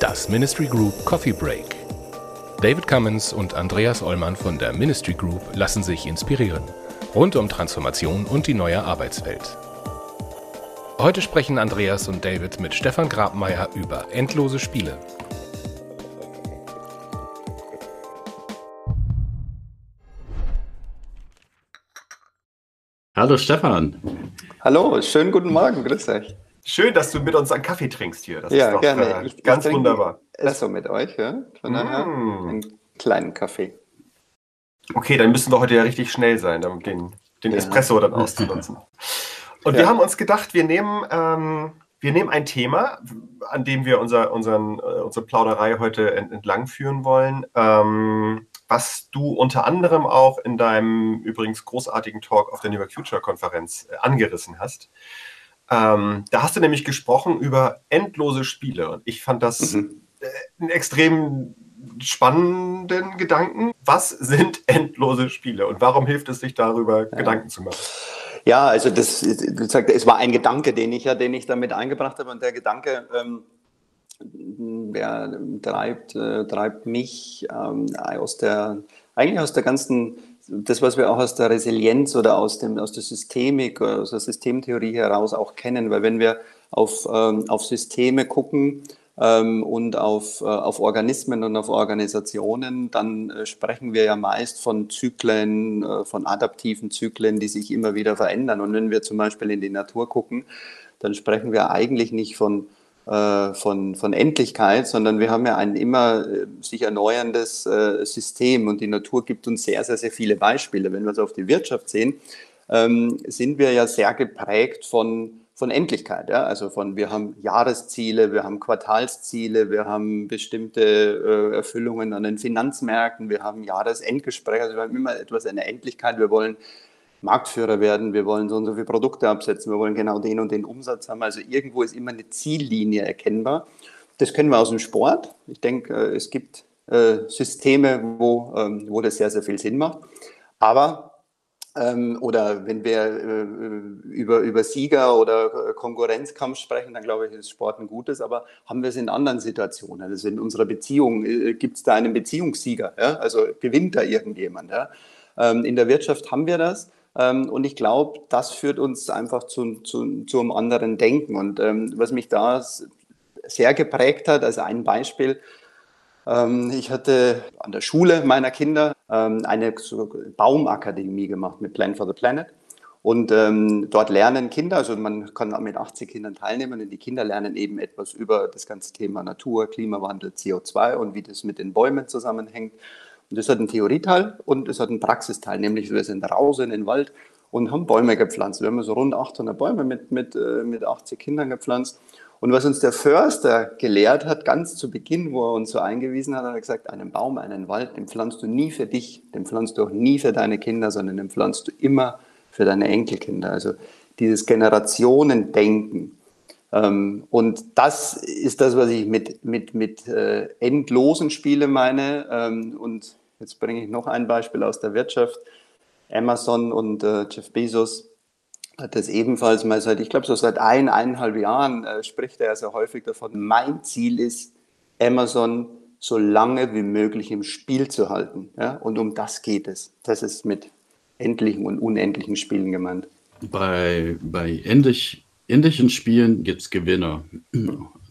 Das Ministry Group Coffee Break. David Cummins und Andreas Ollmann von der Ministry Group lassen sich inspirieren. Rund um Transformation und die neue Arbeitswelt. Heute sprechen Andreas und David mit Stefan Grabmeier über endlose Spiele. Hallo Stefan. Hallo, schönen guten Morgen, grüß euch. Schön, dass du mit uns einen Kaffee trinkst hier. Das ja, ist doch, gerne. Äh, ich, ganz ich wunderbar. Espresso mit euch, ja? Von daher mm. einen kleinen Kaffee. Okay, dann müssen wir heute ja richtig schnell sein, um den, den ja. Espresso dann auszunutzen. Und ja. wir haben uns gedacht, wir nehmen, ähm, wir nehmen ein Thema, an dem wir unser, unseren, äh, unsere Plauderei heute ent, entlang führen wollen, ähm, was du unter anderem auch in deinem übrigens großartigen Talk auf der New York Future Konferenz äh, angerissen hast. Ähm, da hast du nämlich gesprochen über endlose Spiele und ich fand das mhm. äh, einen extrem spannenden Gedanken. Was sind endlose Spiele und warum hilft es sich darüber ja. Gedanken zu machen? Ja, also das, gesagt, es war ein Gedanke, den ich ja, den ich damit eingebracht habe und der Gedanke, ähm, der treibt, äh, treibt mich ähm, aus der, eigentlich aus der ganzen das, was wir auch aus der Resilienz oder aus, dem, aus der Systemik, aus der Systemtheorie heraus auch kennen, weil wenn wir auf, ähm, auf Systeme gucken ähm, und auf, äh, auf Organismen und auf Organisationen, dann äh, sprechen wir ja meist von Zyklen, äh, von adaptiven Zyklen, die sich immer wieder verändern. Und wenn wir zum Beispiel in die Natur gucken, dann sprechen wir eigentlich nicht von äh, von, von Endlichkeit, sondern wir haben ja ein immer äh, sich erneuerndes äh, System und die Natur gibt uns sehr, sehr, sehr viele Beispiele. Wenn wir es auf die Wirtschaft sehen, ähm, sind wir ja sehr geprägt von, von Endlichkeit. Ja? Also von, wir haben Jahresziele, wir haben Quartalsziele, wir haben bestimmte äh, Erfüllungen an den Finanzmärkten, wir haben Jahresendgespräche, also wir haben immer etwas eine Endlichkeit. Wir wollen Marktführer werden, wir wollen so und so viele Produkte absetzen, wir wollen genau den und den Umsatz haben. Also irgendwo ist immer eine Ziellinie erkennbar. Das kennen wir aus dem Sport. Ich denke, äh, es gibt äh, Systeme, wo, ähm, wo das sehr, sehr viel Sinn macht. Aber ähm, oder wenn wir äh, über, über Sieger oder Konkurrenzkampf sprechen, dann glaube ich, ist Sport ein gutes, aber haben wir es in anderen Situationen? Also in unserer Beziehung, gibt es da einen Beziehungssieger? Ja? Also gewinnt da irgendjemand? Ja? Ähm, in der Wirtschaft haben wir das. Ähm, und ich glaube, das führt uns einfach zu, zu, zu einem anderen Denken. Und ähm, was mich da sehr geprägt hat, also ein Beispiel, ähm, ich hatte an der Schule meiner Kinder ähm, eine Baumakademie gemacht mit Plan for the Planet. Und ähm, dort lernen Kinder, also man kann mit 80 Kindern teilnehmen und die Kinder lernen eben etwas über das ganze Thema Natur, Klimawandel, CO2 und wie das mit den Bäumen zusammenhängt. Und das hat einen Theorieteil und es hat einen Praxisteil, nämlich wir sind raus in den Wald und haben Bäume gepflanzt. Wir haben so rund 800 Bäume mit, mit, äh, mit 80 Kindern gepflanzt. Und was uns der Förster gelehrt hat, ganz zu Beginn, wo er uns so eingewiesen hat, hat er gesagt, einen Baum, einen Wald, den pflanzt du nie für dich, den pflanzt du auch nie für deine Kinder, sondern den pflanzt du immer für deine Enkelkinder. Also dieses Generationendenken, und das ist das, was ich mit, mit, mit äh, endlosen Spielen meine. Ähm, und jetzt bringe ich noch ein Beispiel aus der Wirtschaft. Amazon und äh, Jeff Bezos hat das ebenfalls mal seit, ich glaube, so seit ein, eineinhalb Jahren äh, spricht er sehr häufig davon. Mein Ziel ist, Amazon so lange wie möglich im Spiel zu halten. Ja? Und um das geht es. Das ist mit endlichen und unendlichen Spielen gemeint. Bei, bei endlich endlichen Spielen gibt es Gewinner.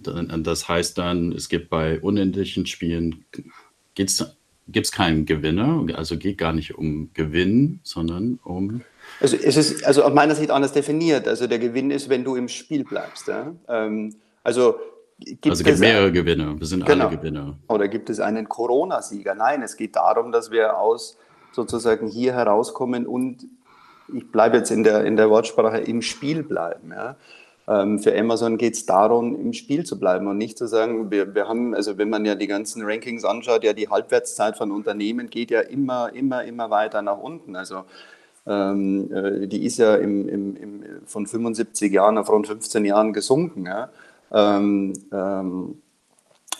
Das heißt dann, es gibt bei unendlichen Spielen gibt es keinen Gewinner, also geht gar nicht um Gewinn, sondern um. Also es ist also aus meiner Sicht anders definiert. Also der Gewinn ist, wenn du im Spiel bleibst. Ja? Ähm, also Gibt also es gibt mehrere Gewinner, wir sind genau. alle Gewinner. Oder gibt es einen Corona-Sieger? Nein, es geht darum, dass wir aus sozusagen hier herauskommen und ich bleibe jetzt in der, in der Wortsprache, im Spiel bleiben. Ja. Ähm, für Amazon geht es darum, im Spiel zu bleiben und nicht zu sagen, wir, wir haben, also wenn man ja die ganzen Rankings anschaut, ja die Halbwertszeit von Unternehmen geht ja immer, immer, immer weiter nach unten. Also ähm, äh, die ist ja im, im, im, von 75 Jahren auf rund 15 Jahren gesunken. Ja. Ähm, ähm,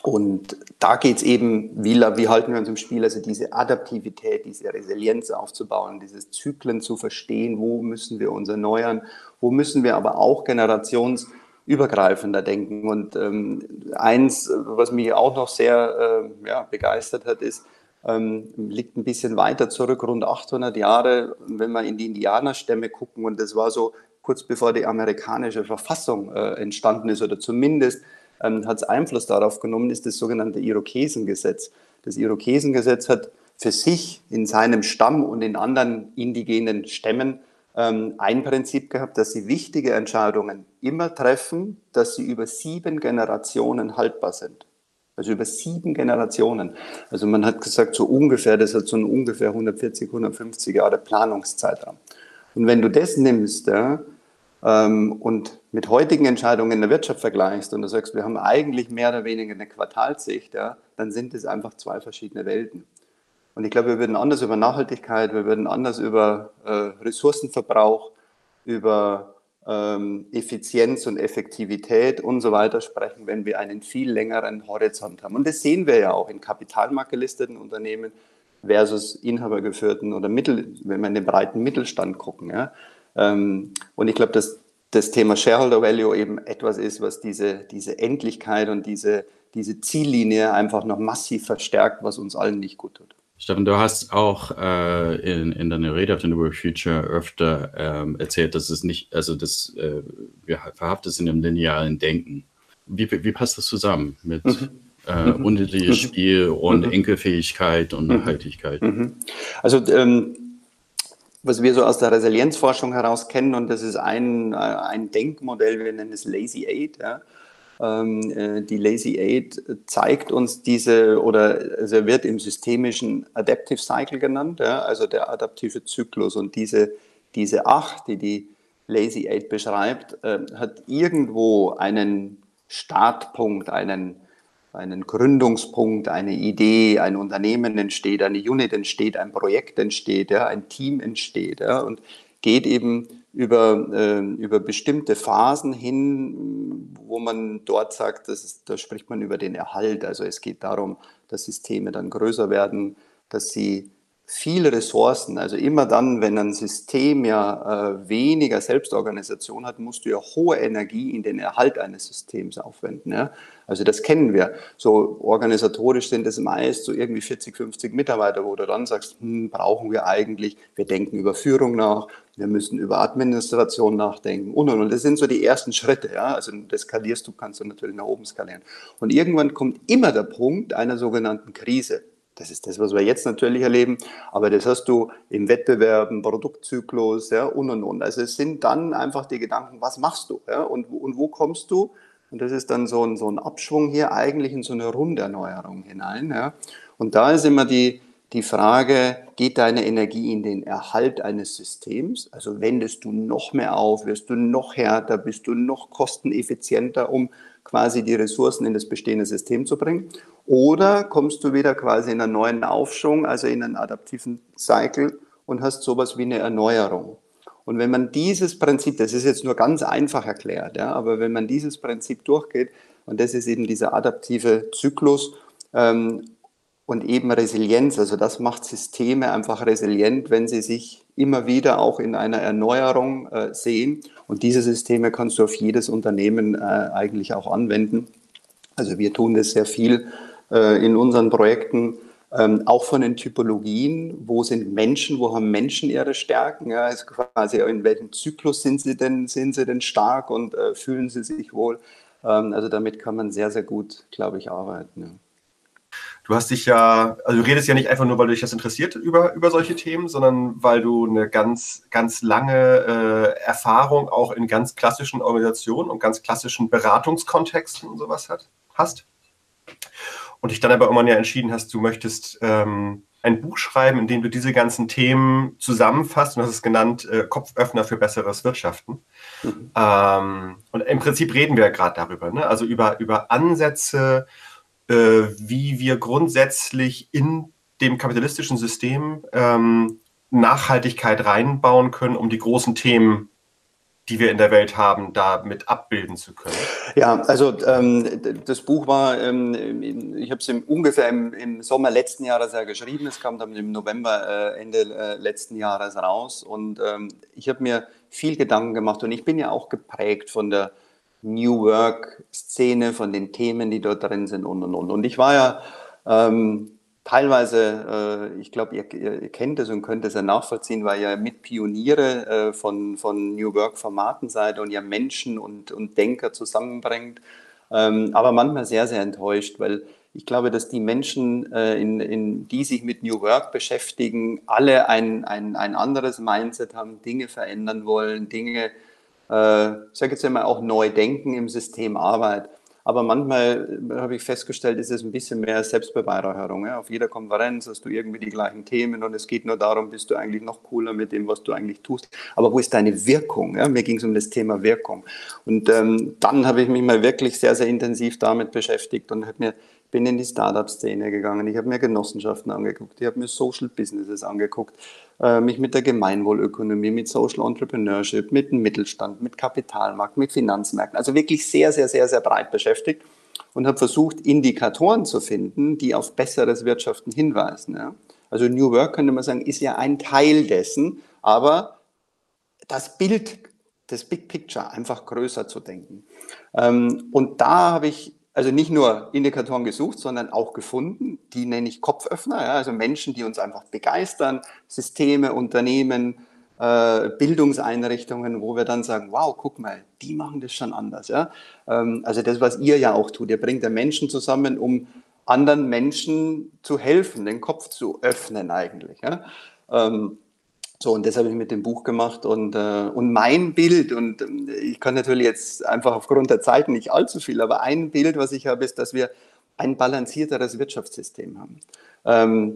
Und da geht es eben, wie, wie halten wir uns im Spiel, also diese Adaptivität, diese Resilienz aufzubauen, dieses Zyklen zu verstehen, wo müssen wir uns erneuern, wo müssen wir aber auch generationsübergreifender denken. Und ähm, eins, was mich auch noch sehr äh, ja, begeistert hat, ist, ähm, liegt ein bisschen weiter zurück, rund 800 Jahre, wenn wir in die Indianerstämme gucken. Und das war so kurz bevor die amerikanische Verfassung äh, entstanden ist oder zumindest ähm, hat es Einfluss darauf genommen, ist das sogenannte Irokesengesetz. Das Irokesengesetz hat für sich in seinem Stamm und in anderen indigenen Stämmen ähm, ein Prinzip gehabt, dass sie wichtige Entscheidungen immer treffen, dass sie über sieben Generationen haltbar sind. Also über sieben Generationen. Also man hat gesagt, so ungefähr, das hat so ungefähr 140, 150 Jahre Planungszeitraum. Und wenn du das nimmst ja, und mit heutigen Entscheidungen in der Wirtschaft vergleichst und du sagst, wir haben eigentlich mehr oder weniger eine Quartalssicht, ja, dann sind es einfach zwei verschiedene Welten. Und ich glaube, wir würden anders über Nachhaltigkeit, wir würden anders über äh, Ressourcenverbrauch, über ähm, Effizienz und Effektivität und so weiter sprechen, wenn wir einen viel längeren Horizont haben. Und das sehen wir ja auch in kapitalmarktgelisteten Unternehmen versus inhabergeführten oder Mittel, wenn wir in den breiten Mittelstand gucken. Ja. Ähm, und ich glaube, dass das Thema Shareholder Value eben etwas ist, was diese, diese Endlichkeit und diese, diese Ziellinie einfach noch massiv verstärkt, was uns allen nicht gut tut. Stefan, du hast auch äh, in, in deiner Rede auf den Work Future öfter ähm, erzählt, dass es nicht, also das, äh, wir verhaftet sind im linearen Denken. Wie, wie passt das zusammen mit mhm. äh, mhm. unterschiedliches mhm. Spiel und mhm. Enkelfähigkeit und. Nachhaltigkeit? Also ähm, was wir so aus der Resilienzforschung heraus kennen, und das ist ein, äh, ein Denkmodell, wir nennen es Lazy Eight, ja, ähm, äh, die Lazy Eight zeigt uns diese, oder also wird im systemischen Adaptive Cycle genannt, ja, also der adaptive Zyklus. Und diese, diese Acht, die die Lazy Eight beschreibt, äh, hat irgendwo einen Startpunkt, einen, einen Gründungspunkt, eine Idee, ein Unternehmen entsteht, eine Unit entsteht, ein Projekt entsteht, ja, ein Team entsteht ja, und geht eben über, äh, über bestimmte Phasen hin, wo man dort sagt, das ist, da spricht man über den Erhalt. Also es geht darum, dass Systeme dann größer werden, dass sie viele Ressourcen, also immer dann, wenn ein System ja äh, weniger Selbstorganisation hat, musst du ja hohe Energie in den Erhalt eines Systems aufwenden. Ja? Also das kennen wir. So organisatorisch sind es meist so irgendwie 40, 50 Mitarbeiter, wo du dann sagst, hm, brauchen wir eigentlich, wir denken über Führung nach, wir müssen über Administration nachdenken und und und. Das sind so die ersten Schritte. Ja? Also das skalierst du, kannst du natürlich nach oben skalieren. Und irgendwann kommt immer der Punkt einer sogenannten Krise. Das ist das, was wir jetzt natürlich erleben, aber das hast du im Wettbewerb, im Produktzyklus ja, und und und. Also es sind dann einfach die Gedanken, was machst du ja, und, und wo kommst du? Und das ist dann so ein, so ein Abschwung hier eigentlich in so eine Runderneuerung hinein. Ja. Und da ist immer die, die Frage, geht deine Energie in den Erhalt eines Systems? Also wendest du noch mehr auf, wirst du noch härter, bist du noch kosteneffizienter, um quasi die Ressourcen in das bestehende System zu bringen? Oder kommst du wieder quasi in einen neuen Aufschwung, also in einen adaptiven Cycle und hast sowas wie eine Erneuerung? Und wenn man dieses Prinzip, das ist jetzt nur ganz einfach erklärt, ja, aber wenn man dieses Prinzip durchgeht, und das ist eben dieser adaptive Zyklus ähm, und eben Resilienz, also das macht Systeme einfach resilient, wenn sie sich immer wieder auch in einer Erneuerung äh, sehen. Und diese Systeme kannst du auf jedes Unternehmen äh, eigentlich auch anwenden. Also wir tun das sehr viel äh, in unseren Projekten, ähm, auch von den Typologien, wo sind Menschen, wo haben Menschen ihre Stärken, ja, also quasi in welchem Zyklus sind sie denn, sind sie denn stark und äh, fühlen sie sich wohl. Ähm, also damit kann man sehr, sehr gut, glaube ich, arbeiten. Ja. Du hast dich ja, also du redest ja nicht einfach nur, weil du dich das interessiert über, über solche Themen, sondern weil du eine ganz, ganz lange äh, Erfahrung auch in ganz klassischen Organisationen und ganz klassischen Beratungskontexten und sowas hat, hast. Und dich dann aber irgendwann ja entschieden hast, du möchtest ähm, ein Buch schreiben, in dem du diese ganzen Themen zusammenfasst und das ist genannt äh, Kopföffner für besseres Wirtschaften. Mhm. Ähm, und im Prinzip reden wir ja gerade darüber, ne? also über, über Ansätze, wie wir grundsätzlich in dem kapitalistischen System ähm, Nachhaltigkeit reinbauen können, um die großen Themen die wir in der Welt haben, da mit abbilden zu können? Ja, also ähm, das Buch war, ähm, ich habe es ungefähr im, im, Sommer letzten Jahres ja geschrieben. Es kam dann im November, äh, Ende äh, letzten Jahres raus. Und ähm, ich habe mir viel Gedanken gemacht. Und ich bin ja auch geprägt von der New Work-Szene, von den Themen, die dort drin sind und und und. Und ich war ja ähm, teilweise, äh, ich glaube, ihr, ihr, kennt es und könnt es ja nachvollziehen, weil ihr mit Pioniere äh, von, von New Work-Formaten seid und ihr Menschen und, und Denker zusammenbringt. Ähm, aber manchmal sehr, sehr enttäuscht, weil ich glaube, dass die Menschen, äh, in, in, die sich mit New Work beschäftigen, alle ein, ein, ein anderes Mindset haben, Dinge verändern wollen, Dinge, äh, sage jetzt immer auch neu denken im System Arbeit. Aber manchmal äh, habe ich festgestellt, ist es ein bisschen mehr Selbstbeweihräucherung. Ja? Auf jeder Konferenz hast du irgendwie die gleichen Themen und es geht nur darum, bist du eigentlich noch cooler mit dem, was du eigentlich tust. Aber wo ist deine Wirkung? Ja? Mir ging es um das Thema Wirkung. Und ähm, dann habe ich mich mal wirklich sehr, sehr intensiv damit beschäftigt und habe mir bin in die Startup-Szene gegangen, ich habe mir Genossenschaften angeguckt, ich habe mir Social Businesses angeguckt, äh, mich mit der Gemeinwohlökonomie, mit Social Entrepreneurship, mit dem Mittelstand, mit Kapitalmarkt, mit Finanzmärkten, also wirklich sehr, sehr, sehr, sehr breit beschäftigt und habe versucht, Indikatoren zu finden, die auf besseres Wirtschaften hinweisen. Ja. Also New Work könnte man sagen, ist ja ein Teil dessen, aber das Bild, das Big Picture einfach größer zu denken. Ähm, und da habe ich also nicht nur Indikatoren gesucht, sondern auch gefunden. Die nenne ich Kopföffner, ja, also Menschen, die uns einfach begeistern, Systeme, Unternehmen, äh, Bildungseinrichtungen, wo wir dann sagen, wow, guck mal, die machen das schon anders. Ja? Ähm, also das, was ihr ja auch tut, ihr bringt ja Menschen zusammen, um anderen Menschen zu helfen, den Kopf zu öffnen eigentlich. Ja? Ähm, so, und das habe ich mit dem Buch gemacht und, äh, und mein Bild, und äh, ich kann natürlich jetzt einfach aufgrund der Zeit nicht allzu viel, aber ein Bild, was ich habe, ist, dass wir ein balancierteres Wirtschaftssystem haben. Ähm,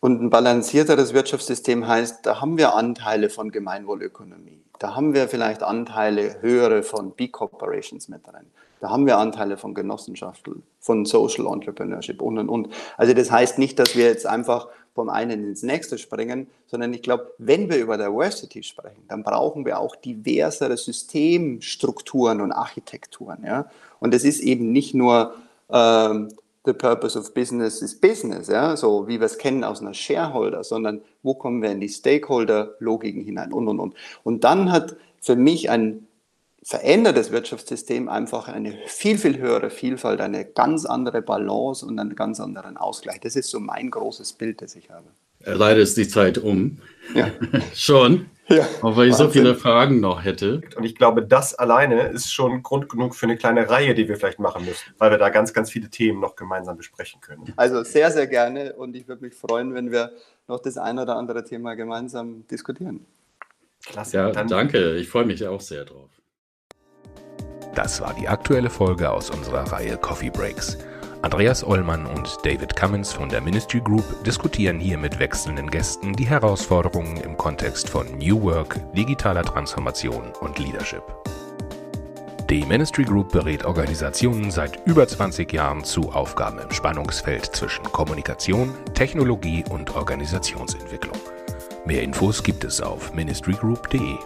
und ein balancierteres Wirtschaftssystem heißt, da haben wir Anteile von Gemeinwohlökonomie. Da haben wir vielleicht Anteile höhere von B-Corporations mit drin. Da haben wir Anteile von Genossenschaften, von Social Entrepreneurship und, und, und. Also das heißt nicht, dass wir jetzt einfach vom einen ins nächste springen, sondern ich glaube, wenn wir über Diversity sprechen, dann brauchen wir auch diversere Systemstrukturen und Architekturen. Ja? Und es ist eben nicht nur ähm, the purpose of business is business, ja? so wie wir es kennen aus einer Shareholder, sondern wo kommen wir in die Stakeholder-Logiken hinein und, und, und. Und dann hat für mich ein verändert das Wirtschaftssystem einfach eine viel, viel höhere Vielfalt, eine ganz andere Balance und einen ganz anderen Ausgleich. Das ist so mein großes Bild, das ich habe. Leider ist die Zeit um. Ja. Schon. Ja, auch weil ich Wahnsinn. so viele Fragen noch hätte. Und ich glaube, das alleine ist schon Grund genug für eine kleine Reihe, die wir vielleicht machen müssen, weil wir da ganz, ganz viele Themen noch gemeinsam besprechen können. Also sehr, sehr gerne und ich würde mich freuen, wenn wir noch das ein oder andere Thema gemeinsam diskutieren. Klasse. Ja, Dann danke. Ich freue mich auch sehr drauf. Das war die aktuelle Folge aus unserer Reihe Coffee Breaks. Andreas Ollmann und David Cummins von der Ministry Group diskutieren hier mit wechselnden Gästen die Herausforderungen im Kontext von New Work, digitaler Transformation und Leadership. Die Ministry Group berät Organisationen seit über 20 Jahren zu Aufgaben im Spannungsfeld zwischen Kommunikation, Technologie und Organisationsentwicklung. Mehr Infos gibt es auf ministrygroup.de.